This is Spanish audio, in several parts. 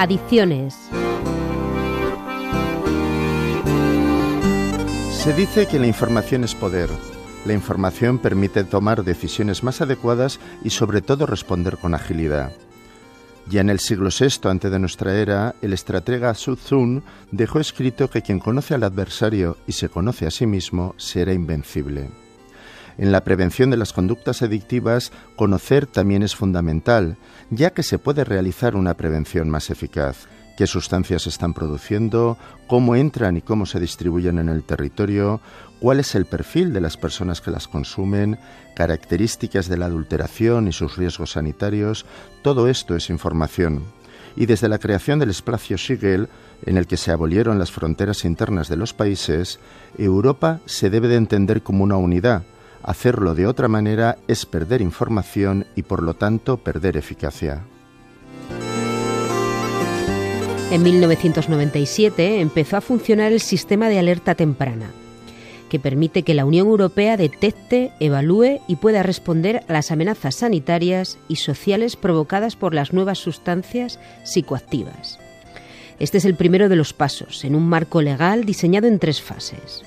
Adicciones. Se dice que la información es poder. La información permite tomar decisiones más adecuadas y sobre todo responder con agilidad. Ya en el siglo VI antes de nuestra era, el estratega Su Tzu dejó escrito que quien conoce al adversario y se conoce a sí mismo será invencible. En la prevención de las conductas adictivas, conocer también es fundamental, ya que se puede realizar una prevención más eficaz. Qué sustancias están produciendo, cómo entran y cómo se distribuyen en el territorio, cuál es el perfil de las personas que las consumen, características de la adulteración y sus riesgos sanitarios, todo esto es información. Y desde la creación del espacio Siegel, en el que se abolieron las fronteras internas de los países, Europa se debe de entender como una unidad, Hacerlo de otra manera es perder información y por lo tanto perder eficacia. En 1997 empezó a funcionar el sistema de alerta temprana, que permite que la Unión Europea detecte, evalúe y pueda responder a las amenazas sanitarias y sociales provocadas por las nuevas sustancias psicoactivas. Este es el primero de los pasos en un marco legal diseñado en tres fases.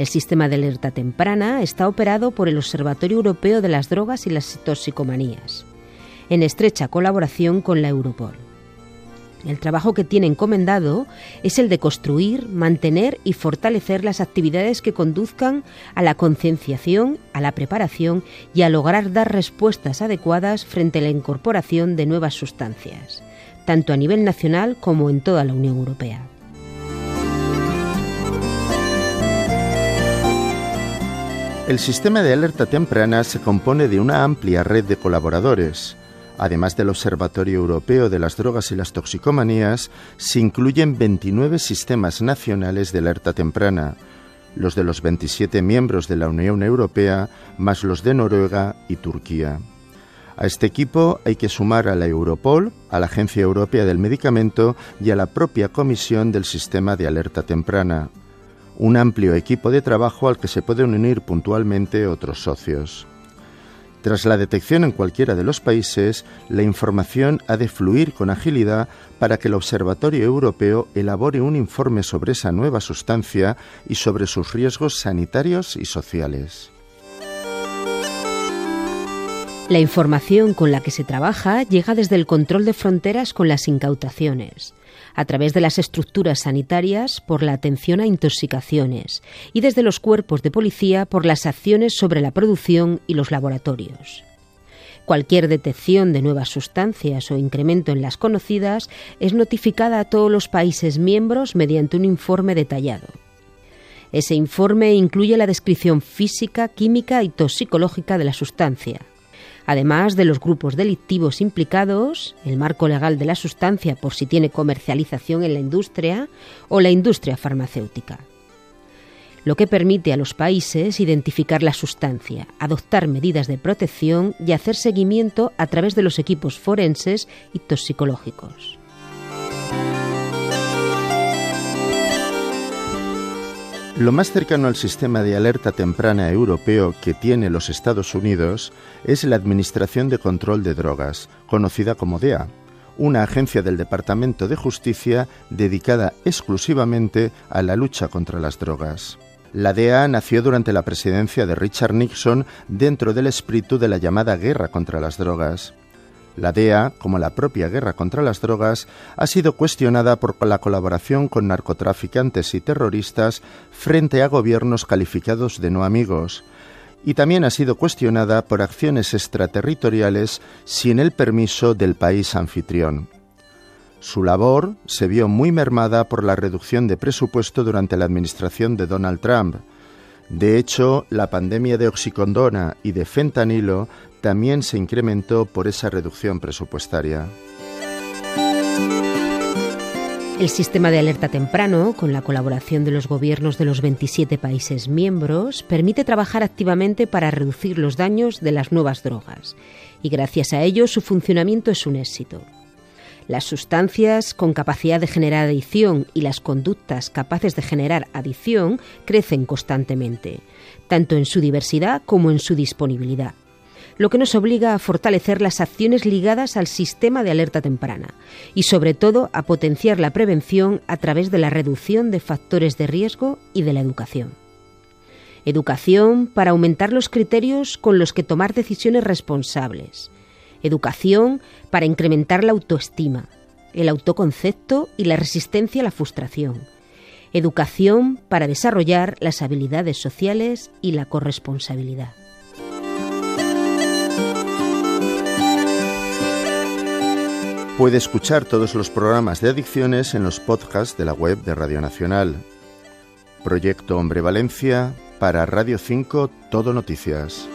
El sistema de alerta temprana está operado por el Observatorio Europeo de las Drogas y las Toxicomanías, en estrecha colaboración con la Europol. El trabajo que tiene encomendado es el de construir, mantener y fortalecer las actividades que conduzcan a la concienciación, a la preparación y a lograr dar respuestas adecuadas frente a la incorporación de nuevas sustancias, tanto a nivel nacional como en toda la Unión Europea. El sistema de alerta temprana se compone de una amplia red de colaboradores. Además del Observatorio Europeo de las Drogas y las Toxicomanías, se incluyen 29 sistemas nacionales de alerta temprana, los de los 27 miembros de la Unión Europea, más los de Noruega y Turquía. A este equipo hay que sumar a la Europol, a la Agencia Europea del Medicamento y a la propia Comisión del Sistema de Alerta Temprana un amplio equipo de trabajo al que se pueden unir puntualmente otros socios. Tras la detección en cualquiera de los países, la información ha de fluir con agilidad para que el Observatorio Europeo elabore un informe sobre esa nueva sustancia y sobre sus riesgos sanitarios y sociales. La información con la que se trabaja llega desde el control de fronteras con las incautaciones, a través de las estructuras sanitarias por la atención a intoxicaciones y desde los cuerpos de policía por las acciones sobre la producción y los laboratorios. Cualquier detección de nuevas sustancias o incremento en las conocidas es notificada a todos los países miembros mediante un informe detallado. Ese informe incluye la descripción física, química y toxicológica de la sustancia, además de los grupos delictivos implicados, el marco legal de la sustancia por si tiene comercialización en la industria o la industria farmacéutica lo que permite a los países identificar la sustancia, adoptar medidas de protección y hacer seguimiento a través de los equipos forenses y toxicológicos. Lo más cercano al sistema de alerta temprana europeo que tiene los Estados Unidos es la Administración de Control de Drogas, conocida como DEA, una agencia del Departamento de Justicia dedicada exclusivamente a la lucha contra las drogas. La DEA nació durante la presidencia de Richard Nixon dentro del espíritu de la llamada guerra contra las drogas. La DEA, como la propia guerra contra las drogas, ha sido cuestionada por la colaboración con narcotraficantes y terroristas frente a gobiernos calificados de no amigos, y también ha sido cuestionada por acciones extraterritoriales sin el permiso del país anfitrión. Su labor se vio muy mermada por la reducción de presupuesto durante la administración de Donald Trump. De hecho, la pandemia de oxicondona y de fentanilo también se incrementó por esa reducción presupuestaria. El sistema de alerta temprano, con la colaboración de los gobiernos de los 27 países miembros, permite trabajar activamente para reducir los daños de las nuevas drogas y gracias a ello su funcionamiento es un éxito. Las sustancias con capacidad de generar adicción y las conductas capaces de generar adicción crecen constantemente, tanto en su diversidad como en su disponibilidad lo que nos obliga a fortalecer las acciones ligadas al sistema de alerta temprana y sobre todo a potenciar la prevención a través de la reducción de factores de riesgo y de la educación. Educación para aumentar los criterios con los que tomar decisiones responsables. Educación para incrementar la autoestima, el autoconcepto y la resistencia a la frustración. Educación para desarrollar las habilidades sociales y la corresponsabilidad. Puede escuchar todos los programas de adicciones en los podcasts de la web de Radio Nacional. Proyecto Hombre Valencia para Radio 5 Todo Noticias.